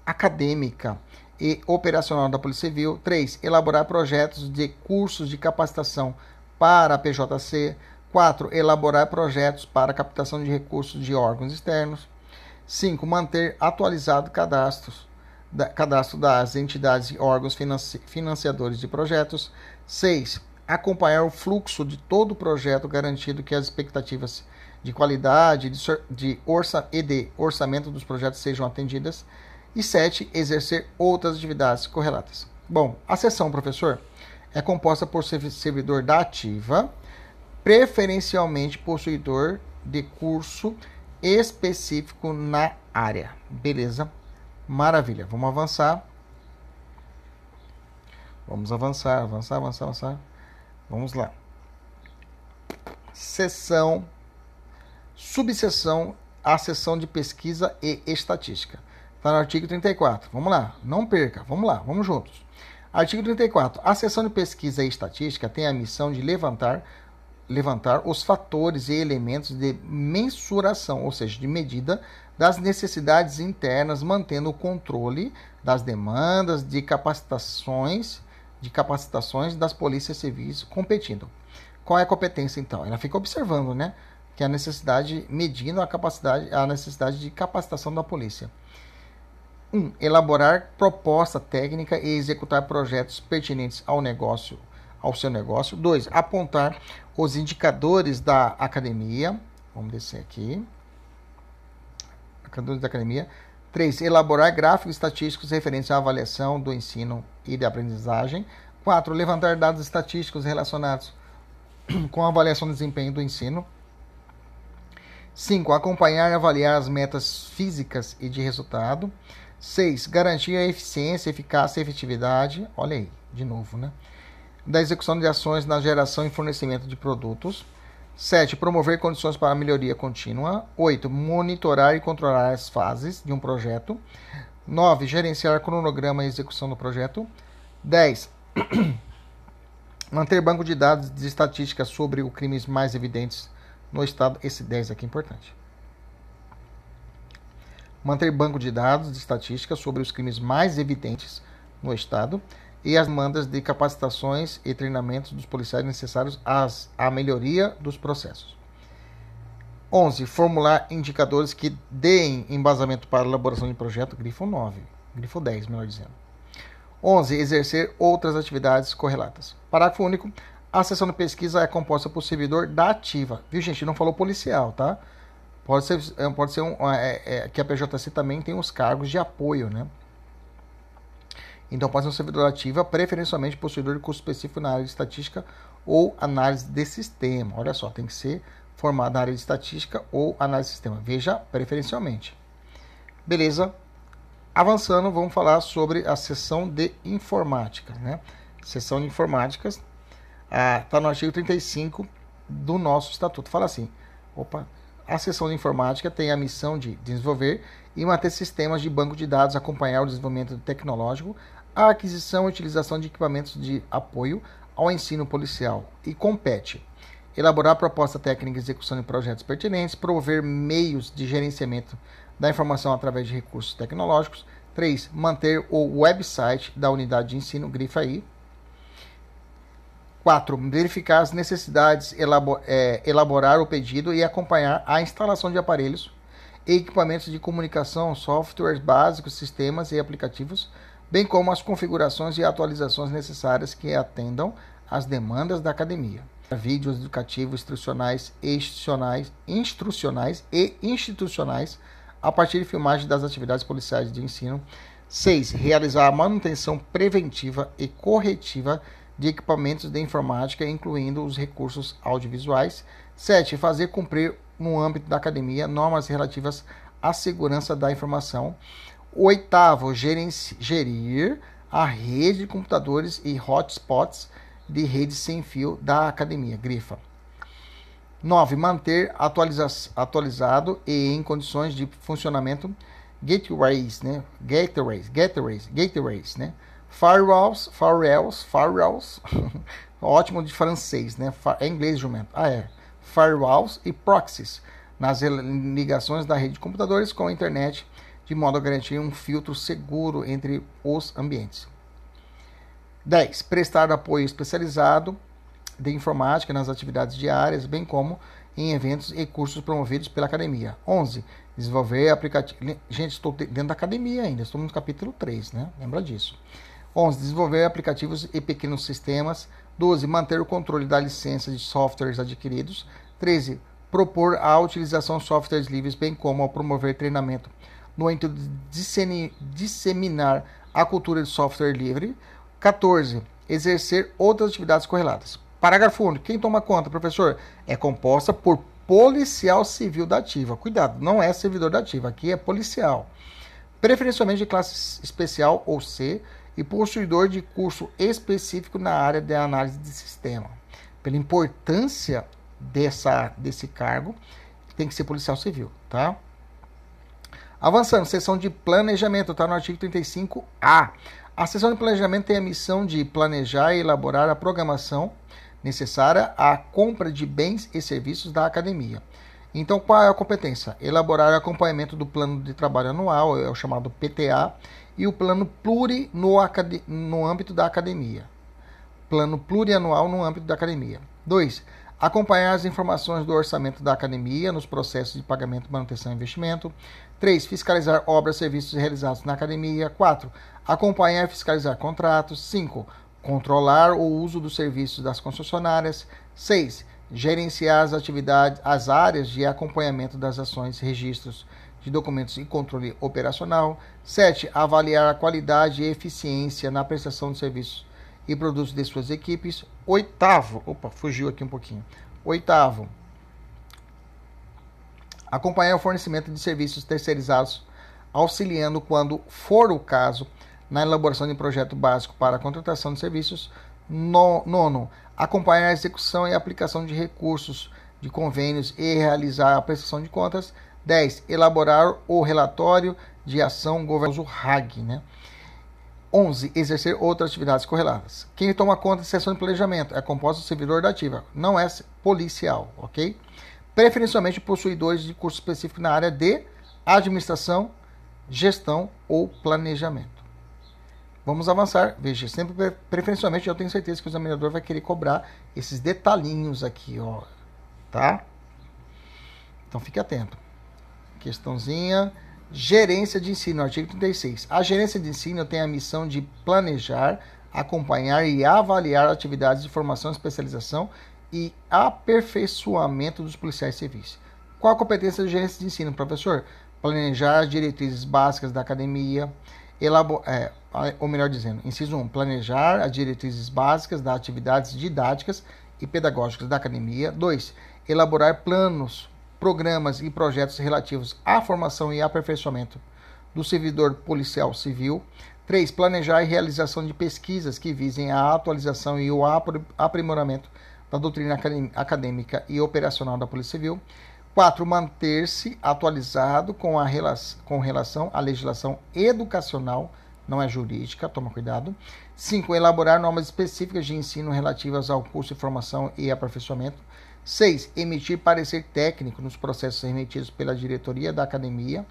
acadêmica e operacional da Polícia Civil. 3. Elaborar projetos de cursos de capacitação para a PJC. 4. Elaborar projetos para captação de recursos de órgãos externos. 5. Manter atualizado cadastros, da, cadastro das entidades e órgãos financi, financiadores de projetos. 6. Acompanhar o fluxo de todo o projeto, garantindo que as expectativas de qualidade de, de orça, e de orçamento dos projetos sejam atendidas. E 7. Exercer outras atividades correlatas. Bom, a sessão, professor, é composta por servidor da ativa, preferencialmente possuidor de curso específico na área. Beleza? Maravilha. Vamos avançar. Vamos avançar, avançar, avançar, avançar. Vamos lá. Seção, subseção, a seção de pesquisa e estatística. Está no artigo 34. Vamos lá, não perca, vamos lá, vamos juntos. Artigo 34. A seção de pesquisa e estatística tem a missão de levantar, levantar os fatores e elementos de mensuração, ou seja, de medida das necessidades internas, mantendo o controle das demandas de capacitações, de capacitações das polícias civis competindo. Qual é a competência então? Ela fica observando, né, que a necessidade medindo a capacidade, a necessidade de capacitação da polícia. 1. Um, elaborar proposta técnica e executar projetos pertinentes ao negócio, ao seu negócio. 2. Apontar os indicadores da academia. Vamos descer aqui. Indicadores da academia. 3. Elaborar gráficos estatísticos referentes à avaliação do ensino e da aprendizagem. 4. Levantar dados estatísticos relacionados com a avaliação do desempenho do ensino 5. Acompanhar e avaliar as metas físicas e de resultado. 6. Garantir a eficiência, eficácia e efetividade. Olha aí, de novo, né? Da execução de ações na geração e fornecimento de produtos. 7. Promover condições para melhoria contínua. 8. Monitorar e controlar as fases de um projeto. 9. Gerenciar cronograma e execução do projeto. 10. Manter banco de dados de estatísticas sobre os crimes mais evidentes no Estado. Esse 10 aqui é importante. Manter banco de dados de estatísticas sobre os crimes mais evidentes no Estado e as demandas de capacitações e treinamentos dos policiais necessários às, à melhoria dos processos. 11. Formular indicadores que deem embasamento para a elaboração de projeto, grifo 9, grifo 10, melhor dizendo. 11. Exercer outras atividades correlatas. Parágrafo único. A sessão de pesquisa é composta por servidor da ativa. Viu, gente? Não falou policial, tá? Pode ser, é, pode ser um, é, é, que a PJC também tem os cargos de apoio, né? Então pode ser um servidor ativa, preferencialmente possuidor de curso específico na área de estatística ou análise de sistema. Olha só, tem que ser formado na área de estatística ou análise de sistema. Veja, preferencialmente. Beleza? Avançando, vamos falar sobre a seção de informática, né? Seção de informáticas está ah, no artigo 35 do nosso estatuto. Fala assim, opa, a seção de informática tem a missão de desenvolver e manter sistemas de banco de dados, acompanhar o desenvolvimento tecnológico, a aquisição e utilização de equipamentos de apoio ao ensino policial e compete elaborar proposta técnica e execução de projetos pertinentes, promover meios de gerenciamento da informação através de recursos tecnológicos. 3. Manter o website da unidade de ensino, grifa aí. 4. Verificar as necessidades, é, elaborar o pedido e acompanhar a instalação de aparelhos e equipamentos de comunicação, softwares básicos, sistemas e aplicativos, bem como as configurações e atualizações necessárias que atendam às demandas da academia. Vídeos educativos, instrucionais, institucionais, instrucionais e institucionais a partir de filmagem das atividades policiais de ensino. 6. Realizar a manutenção preventiva e corretiva de equipamentos de informática, incluindo os recursos audiovisuais. 7. Fazer cumprir, no âmbito da academia, normas relativas à segurança da informação. Oitavo, gerir a rede de computadores e hotspots de rede sem fio da academia. Grifa. 9. Manter atualiza atualizado e em condições de funcionamento gateways, né? Gateways, gateways, gateways, né? Firewalls, firewalls, firewalls. Ótimo de francês, né? É inglês, jumento. Ah, é. Firewalls e proxies nas ligações da rede de computadores com a internet, de modo a garantir um filtro seguro entre os ambientes. 10. Prestar apoio especializado de informática nas atividades diárias, bem como em eventos e cursos promovidos pela academia. 11. Desenvolver aplicativo. Gente, estou dentro da academia ainda, estou no capítulo 3, né? Lembra disso. 11. Desenvolver aplicativos e pequenos sistemas. 12. Manter o controle da licença de softwares adquiridos. 13. Propor a utilização de softwares livres, bem como promover treinamento no intuito de disseminar a cultura de software livre. 14. Exercer outras atividades correlatas. Parágrafo único. Quem toma conta, professor? É composta por policial civil da ativa. Cuidado, não é servidor da ativa, aqui é policial. Preferencialmente de classe especial ou C, e possuidor de curso específico na área de análise de sistema. Pela importância dessa, desse cargo, tem que ser policial civil, tá? Avançando, seção de planejamento, está no artigo 35A. A seção de planejamento tem a missão de planejar e elaborar a programação necessária à compra de bens e serviços da academia. Então, qual é a competência? Elaborar acompanhamento do plano de trabalho anual, é o chamado PTA, e o plano pluri no, no âmbito da academia. Plano plurianual no âmbito da academia. 2. Acompanhar as informações do orçamento da academia nos processos de pagamento, manutenção e investimento. 3. Fiscalizar obras e serviços realizados na academia. 4. Acompanhar e fiscalizar contratos. 5. Controlar o uso dos serviços das concessionárias. 6. Gerenciar as atividades, as áreas de acompanhamento das ações, registros de documentos e controle operacional. 7. Avaliar a qualidade e eficiência na prestação de serviços e produtos de suas equipes. Oitavo, opa, fugiu aqui um pouquinho. Oitavo, Acompanhar o fornecimento de serviços terceirizados, auxiliando, quando for o caso, na elaboração de projeto básico para a contratação de serviços. No, nono, acompanhar a execução e aplicação de recursos de convênios e realizar a prestação de contas. 10. Elaborar o relatório de ação governamental RAG. Né? 11. Exercer outras atividades correlatas. Quem toma conta de sessão de planejamento é composto servidor da ativa, não é policial, ok? Preferencialmente possuidores de curso específico na área de administração, gestão ou planejamento. Vamos avançar. Veja, sempre preferencialmente eu tenho certeza que o examinador vai querer cobrar esses detalhinhos aqui, ó, tá? Então fique atento. Questãozinha. Gerência de ensino, artigo 36. A gerência de ensino tem a missão de planejar, acompanhar e avaliar atividades de formação, especialização e aperfeiçoamento dos policiais civis. Qual a competência da gerência de ensino, professor? Planejar as diretrizes básicas da academia, elabor, é, ou melhor dizendo, inciso 1, planejar as diretrizes básicas das atividades didáticas e pedagógicas da academia. 2. Elaborar planos, programas e projetos relativos à formação e aperfeiçoamento do servidor policial civil. 3. Planejar e realização de pesquisas que visem a atualização e o aprimoramento da doutrina acadêmica e operacional da Polícia Civil. 4. Manter-se atualizado com, a relação, com relação à legislação educacional, não é jurídica, toma cuidado. 5. Elaborar normas específicas de ensino relativas ao curso de formação e aperfeiçoamento. 6. Emitir parecer técnico nos processos remetidos pela diretoria da academia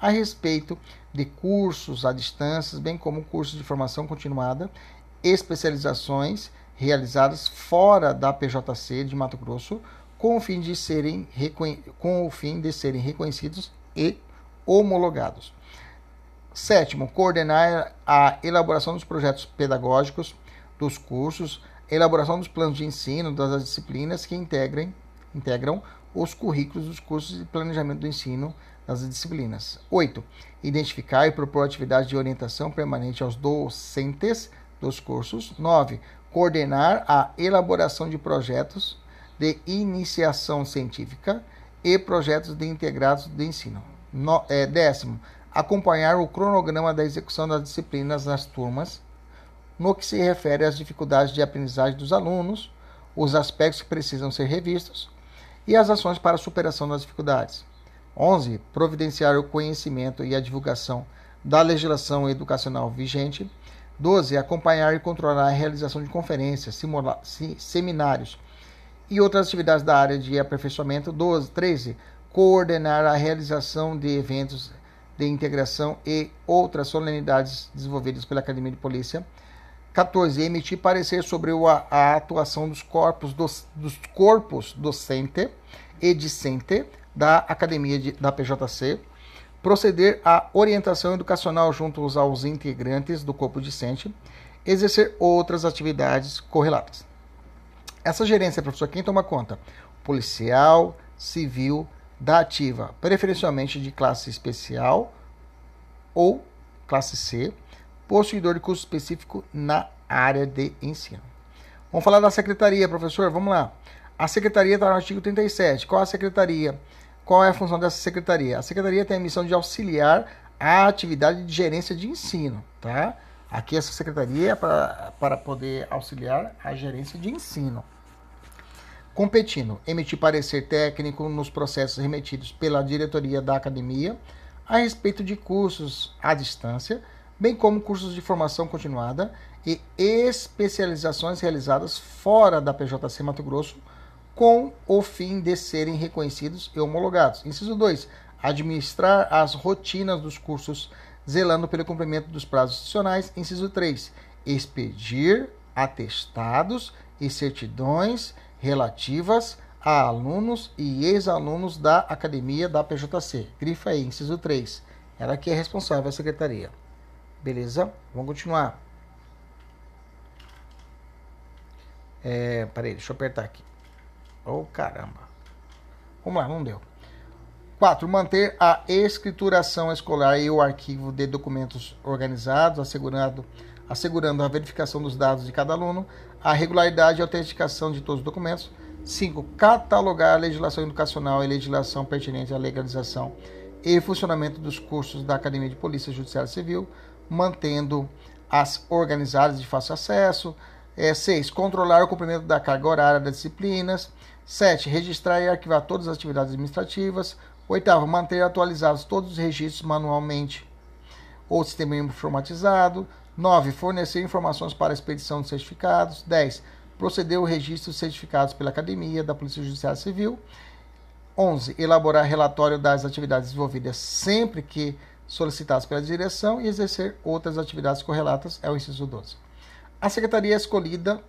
a respeito de cursos à distância, bem como cursos de formação continuada, especializações realizadas fora da PJC de Mato Grosso com o fim de serem, com o fim de serem reconhecidos e homologados. Sétimo, coordenar a elaboração dos projetos pedagógicos dos cursos, elaboração dos planos de ensino das disciplinas que integrem, integram os currículos dos cursos de planejamento do ensino das disciplinas. 8. Identificar e propor atividades de orientação permanente aos docentes dos cursos. 9. Coordenar a elaboração de projetos de iniciação científica e projetos de integrados de ensino. No, é, décimo, acompanhar o cronograma da execução das disciplinas nas turmas, no que se refere às dificuldades de aprendizagem dos alunos, os aspectos que precisam ser revistos e as ações para a superação das dificuldades. 11. Providenciar o conhecimento e a divulgação da legislação educacional vigente. 12. Acompanhar e controlar a realização de conferências, seminários e outras atividades da área de aperfeiçoamento. 12, 13. Coordenar a realização de eventos de integração e outras solenidades desenvolvidas pela Academia de Polícia. 14. Emitir parecer sobre a, a atuação dos corpos, dos, dos, corpos docente e discente da Academia de, da PJC. Proceder à orientação educacional junto aos integrantes do corpo discente. Exercer outras atividades correlatas. Essa gerência, professor, quem toma conta? Policial, civil, da ativa, preferencialmente de classe especial ou classe C, possuidor de curso específico na área de ensino. Vamos falar da secretaria, professor? Vamos lá. A secretaria está no artigo 37. Qual a secretaria? Qual é a função dessa secretaria? A secretaria tem a missão de auxiliar a atividade de gerência de ensino, tá? Aqui essa secretaria é para, para poder auxiliar a gerência de ensino competindo emitir parecer técnico nos processos remetidos pela diretoria da academia a respeito de cursos à distância, bem como cursos de formação continuada e especializações realizadas fora da PJC Mato Grosso, com o fim de serem reconhecidos e homologados. Inciso 2. Administrar as rotinas dos cursos, zelando pelo cumprimento dos prazos institucionais. Inciso 3. Expedir atestados e certidões relativas a alunos e ex-alunos da academia da PJC. Grifa aí, inciso 3. Ela que é responsável, a secretaria. Beleza? Vamos continuar. É, peraí, deixa eu apertar aqui. Oh, caramba. Vamos lá, não deu. 4. Manter a escrituração escolar e o arquivo de documentos organizados, assegurando, assegurando a verificação dos dados de cada aluno, a regularidade e autenticação de todos os documentos. 5. Catalogar a legislação educacional e legislação pertinente à legalização e funcionamento dos cursos da Academia de Polícia Judiciária Civil, mantendo as organizadas de fácil acesso. 6. É, controlar o cumprimento da carga horária das disciplinas. 7. Registrar e arquivar todas as atividades administrativas. 8. Manter atualizados todos os registros manualmente ou sistema informatizado. 9. Fornecer informações para a expedição de certificados. 10 proceder ao registro de certificados pela Academia da Polícia Judiciária Civil. 11. Elaborar relatório das atividades desenvolvidas sempre que solicitadas pela direção e exercer outras atividades correlatas, é o inciso 12. A secretaria é escolhida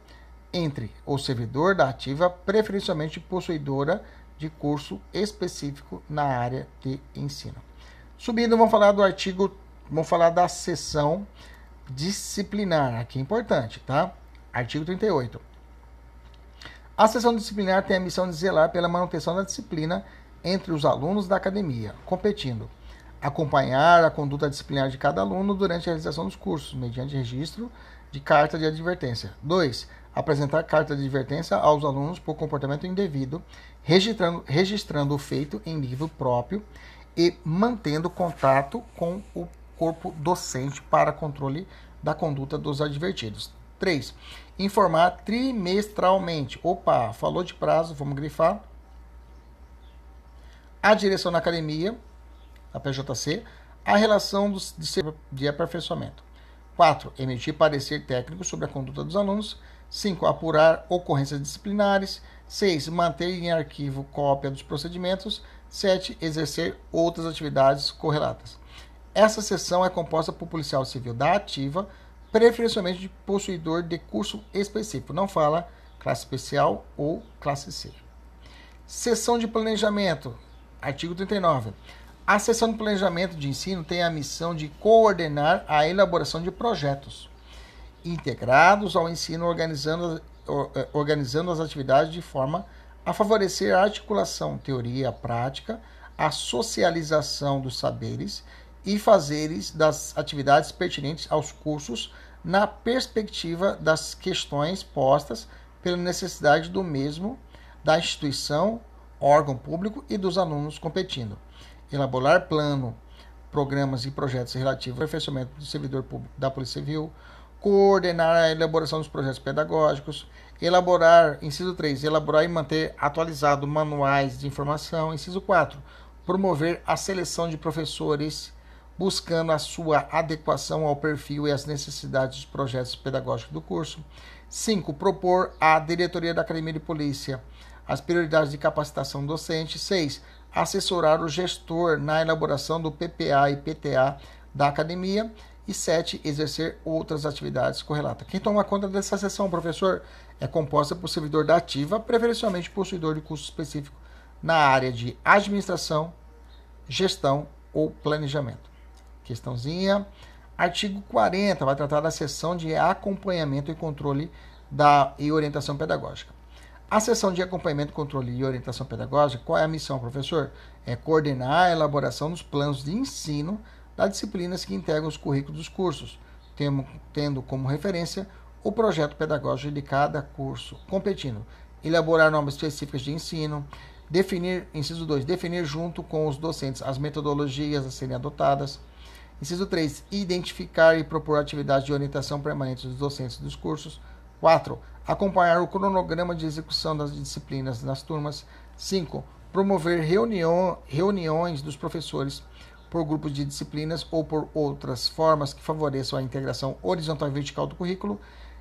entre o servidor da ativa, preferencialmente possuidora de curso específico na área de ensino. Subindo, vamos falar do artigo, vamos falar da sessão disciplinar, aqui é importante, tá? Artigo 38. A sessão disciplinar tem a missão de zelar pela manutenção da disciplina entre os alunos da academia, competindo, acompanhar a conduta disciplinar de cada aluno durante a realização dos cursos, mediante registro de carta de advertência. 2. Apresentar carta de advertência aos alunos por comportamento indevido, registrando, registrando o feito em livro próprio e mantendo contato com o corpo docente para controle da conduta dos advertidos. 3. Informar trimestralmente. Opa, falou de prazo, vamos grifar. A direção da academia, a PJC, a relação dos, de, de aperfeiçoamento. 4. Emitir parecer técnico sobre a conduta dos alunos. 5. Apurar ocorrências disciplinares. 6. Manter em arquivo cópia dos procedimentos. 7. Exercer outras atividades correlatas. Essa sessão é composta por policial civil da ativa, preferencialmente de possuidor de curso específico. Não fala classe especial ou classe C. Seção de planejamento, artigo 39. A seção de planejamento de ensino tem a missão de coordenar a elaboração de projetos integrados ao ensino, organizando, eh, organizando as atividades de forma a favorecer a articulação teoria-prática, a socialização dos saberes e fazeres das atividades pertinentes aos cursos na perspectiva das questões postas pela necessidade do mesmo, da instituição, órgão público e dos alunos competindo. Elaborar plano, programas e projetos relativos ao aperfeiçoamento do servidor público da Polícia Civil, coordenar a elaboração dos projetos pedagógicos, elaborar, inciso 3, elaborar e manter atualizado manuais de informação, inciso 4, promover a seleção de professores buscando a sua adequação ao perfil e às necessidades dos projetos pedagógicos do curso. 5. Propor à diretoria da Academia de Polícia as prioridades de capacitação docente. 6. Assessorar o gestor na elaboração do PPA e PTA da academia. E 7. Exercer outras atividades correlatas. Quem toma conta dessa sessão, professor, é composta por servidor da ativa, preferencialmente possuidor de curso específico na área de administração, gestão ou planejamento. Questãozinha. Artigo 40 vai tratar da sessão de acompanhamento e controle da, e orientação pedagógica. A sessão de acompanhamento, controle e orientação pedagógica, qual é a missão, professor? É coordenar a elaboração dos planos de ensino das disciplinas que integram os currículos dos cursos, tendo como referência o projeto pedagógico de cada curso, competindo, elaborar normas específicas de ensino, definir, inciso 2, definir junto com os docentes as metodologias a serem adotadas, Inciso 3. Identificar e propor atividades de orientação permanente dos docentes dos cursos. 4. Acompanhar o cronograma de execução das disciplinas nas turmas. 5. Promover reunião, reuniões dos professores por grupos de disciplinas ou por outras formas que favoreçam a integração horizontal e vertical do currículo.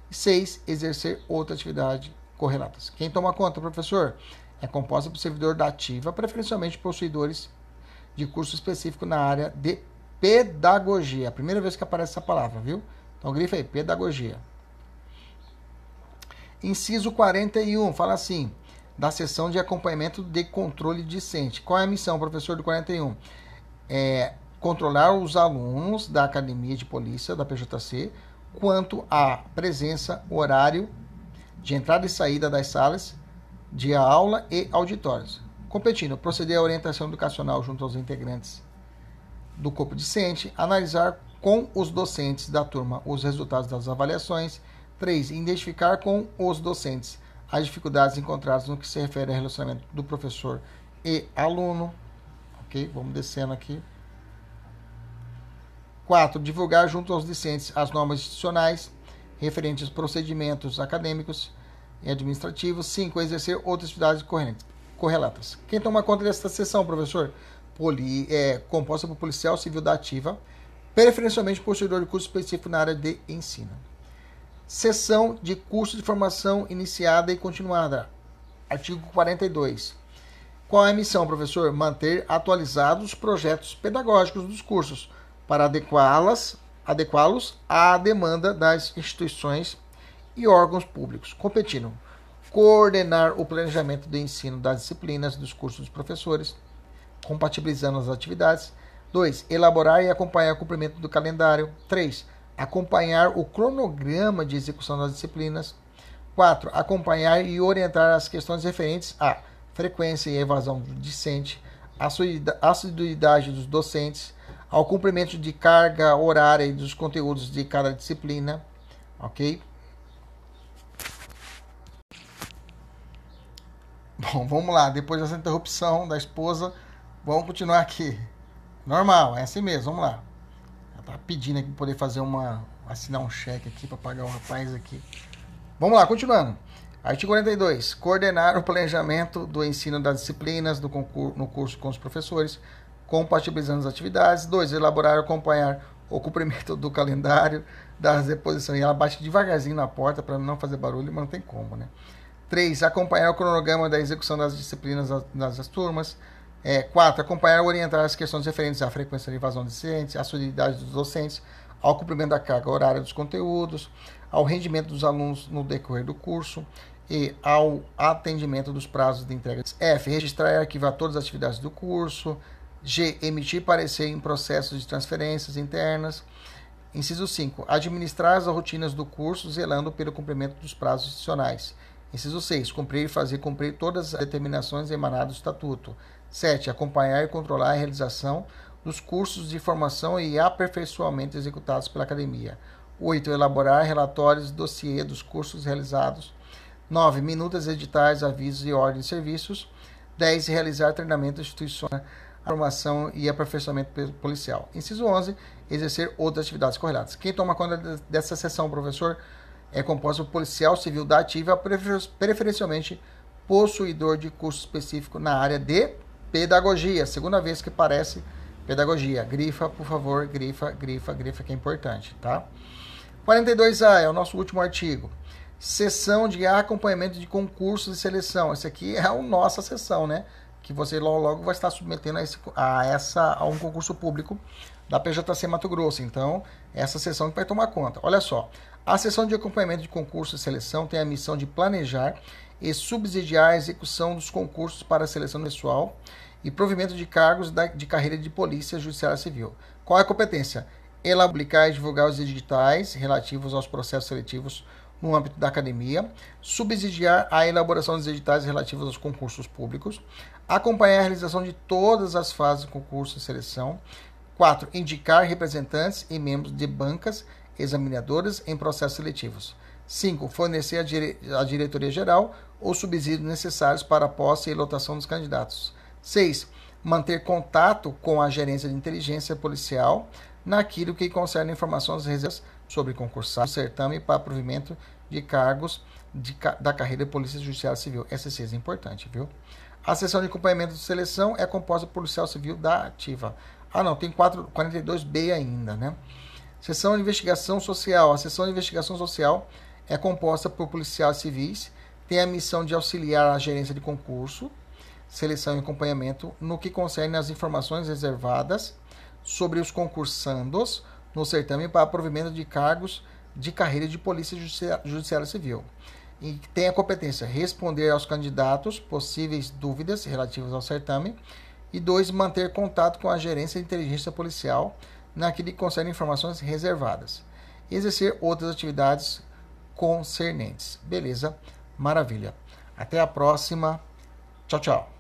6. Exercer outra atividade correlatas. Quem toma conta, professor? É composta por servidor da ativa, preferencialmente possuidores de curso específico na área de pedagogia. A primeira vez que aparece essa palavra, viu? Então grifa aí, pedagogia. Inciso 41, fala assim, da sessão de acompanhamento de controle discente. Qual é a missão, professor do 41? É controlar os alunos da Academia de Polícia, da PJC, quanto à presença, horário de entrada e saída das salas de aula e auditórios. Competindo, proceder à orientação educacional junto aos integrantes do corpo discente, analisar com os docentes da turma os resultados das avaliações. 3. Identificar com os docentes as dificuldades encontradas no que se refere ao relacionamento do professor e aluno. Ok? Vamos descendo aqui. 4. Divulgar junto aos discentes as normas institucionais referentes aos procedimentos acadêmicos e administrativos. 5. Exercer outras atividades correlatas. Quem toma conta desta sessão, professor? Poli, é, composta por policial civil da ativa, preferencialmente possuidor de curso específico na área de ensino. Sessão de curso de formação iniciada e continuada. Artigo 42. Qual é a missão, professor? Manter atualizados os projetos pedagógicos dos cursos para adequá-las, adequá-los à demanda das instituições e órgãos públicos, competindo coordenar o planejamento de ensino das disciplinas dos cursos dos professores, compatibilizando as atividades. 2. Elaborar e acompanhar o cumprimento do calendário. 3. Acompanhar o cronograma de execução das disciplinas. 4. Acompanhar e orientar as questões referentes à frequência e evasão discente, assiduidade dos docentes, ao cumprimento de carga horária e dos conteúdos de cada disciplina. Ok? Bom, vamos lá. Depois dessa interrupção da esposa, vamos continuar aqui. Normal, é assim mesmo. Vamos lá. Tá pedindo aqui para poder fazer uma assinar um cheque aqui para pagar o rapaz aqui. Vamos lá, continuando. Artigo 42. Coordenar o planejamento do ensino das disciplinas do concurso, no curso com os professores, compatibilizando as atividades. 2. Elaborar e acompanhar o cumprimento do calendário das reposições. E ela bate devagarzinho na porta para não fazer barulho, mas não tem como, né? 3. Acompanhar o cronograma da execução das disciplinas das, das turmas. É, 4. Acompanhar e orientar as questões referentes à frequência de invasão de docentes, à solidariedade dos docentes, ao cumprimento da carga horária dos conteúdos, ao rendimento dos alunos no decorrer do curso e ao atendimento dos prazos de entrega. F. Registrar e arquivar todas as atividades do curso. G. Emitir parecer em processos de transferências internas. Inciso 5. Administrar as rotinas do curso, zelando pelo cumprimento dos prazos institucionais. Inciso 6. Cumprir e fazer cumprir todas as determinações emanadas do Estatuto. 7. Acompanhar e controlar a realização dos cursos de formação e aperfeiçoamento executados pela Academia. 8. Elaborar relatórios dossiê dos cursos realizados. 9. Minutas editais, avisos e ordens de serviços. 10. Realizar treinamento institucional, formação e aperfeiçoamento policial. Inciso 11. Exercer outras atividades correlatas. Quem toma conta dessa sessão, professor? é composto por policial civil da ativa, preferencialmente possuidor de curso específico na área de pedagogia. Segunda vez que parece pedagogia. Grifa, por favor, grifa, grifa, grifa, que é importante, tá? 42A é o nosso último artigo. Sessão de acompanhamento de concursos de seleção. Esse aqui é a nossa sessão, né? Que você logo, logo vai estar submetendo a, esse, a, essa, a um concurso público da PJC Mato Grosso. Então, essa sessão que vai tomar conta. Olha só, a sessão de acompanhamento de concurso e seleção tem a missão de planejar e subsidiar a execução dos concursos para a seleção pessoal e provimento de cargos de carreira de polícia judiciária civil. Qual é a competência? Ela publicar e divulgar os editais relativos aos processos seletivos no âmbito da academia, subsidiar a elaboração dos editais relativos aos concursos públicos, acompanhar a realização de todas as fases do concurso e seleção. 4. Indicar representantes e membros de bancas examinadoras em processos seletivos. 5. Fornecer à, dire diretoria geral os subsídios necessários para a posse e lotação dos candidatos. 6. Manter contato com a gerência de inteligência policial naquilo que concerne informações reservas sobre concursados, certame para provimento de cargos de, da carreira de Polícia Judiciária Civil. Essa é importante, viu? A sessão de acompanhamento de seleção é composta por policial civil da ativa. Ah, não, tem 4, 42B ainda, né? Seção de Investigação Social. A Seção de Investigação Social é composta por policiais civis, tem a missão de auxiliar a gerência de concurso, seleção e acompanhamento no que concerne as informações reservadas sobre os concursandos no certame para provimento de cargos de carreira de Polícia Judiciária Civil. E tem a competência responder aos candidatos possíveis dúvidas relativas ao certame. E dois, manter contato com a gerência de inteligência policial naquilo que concerne informações reservadas. E exercer outras atividades concernentes. Beleza? Maravilha. Até a próxima. Tchau, tchau.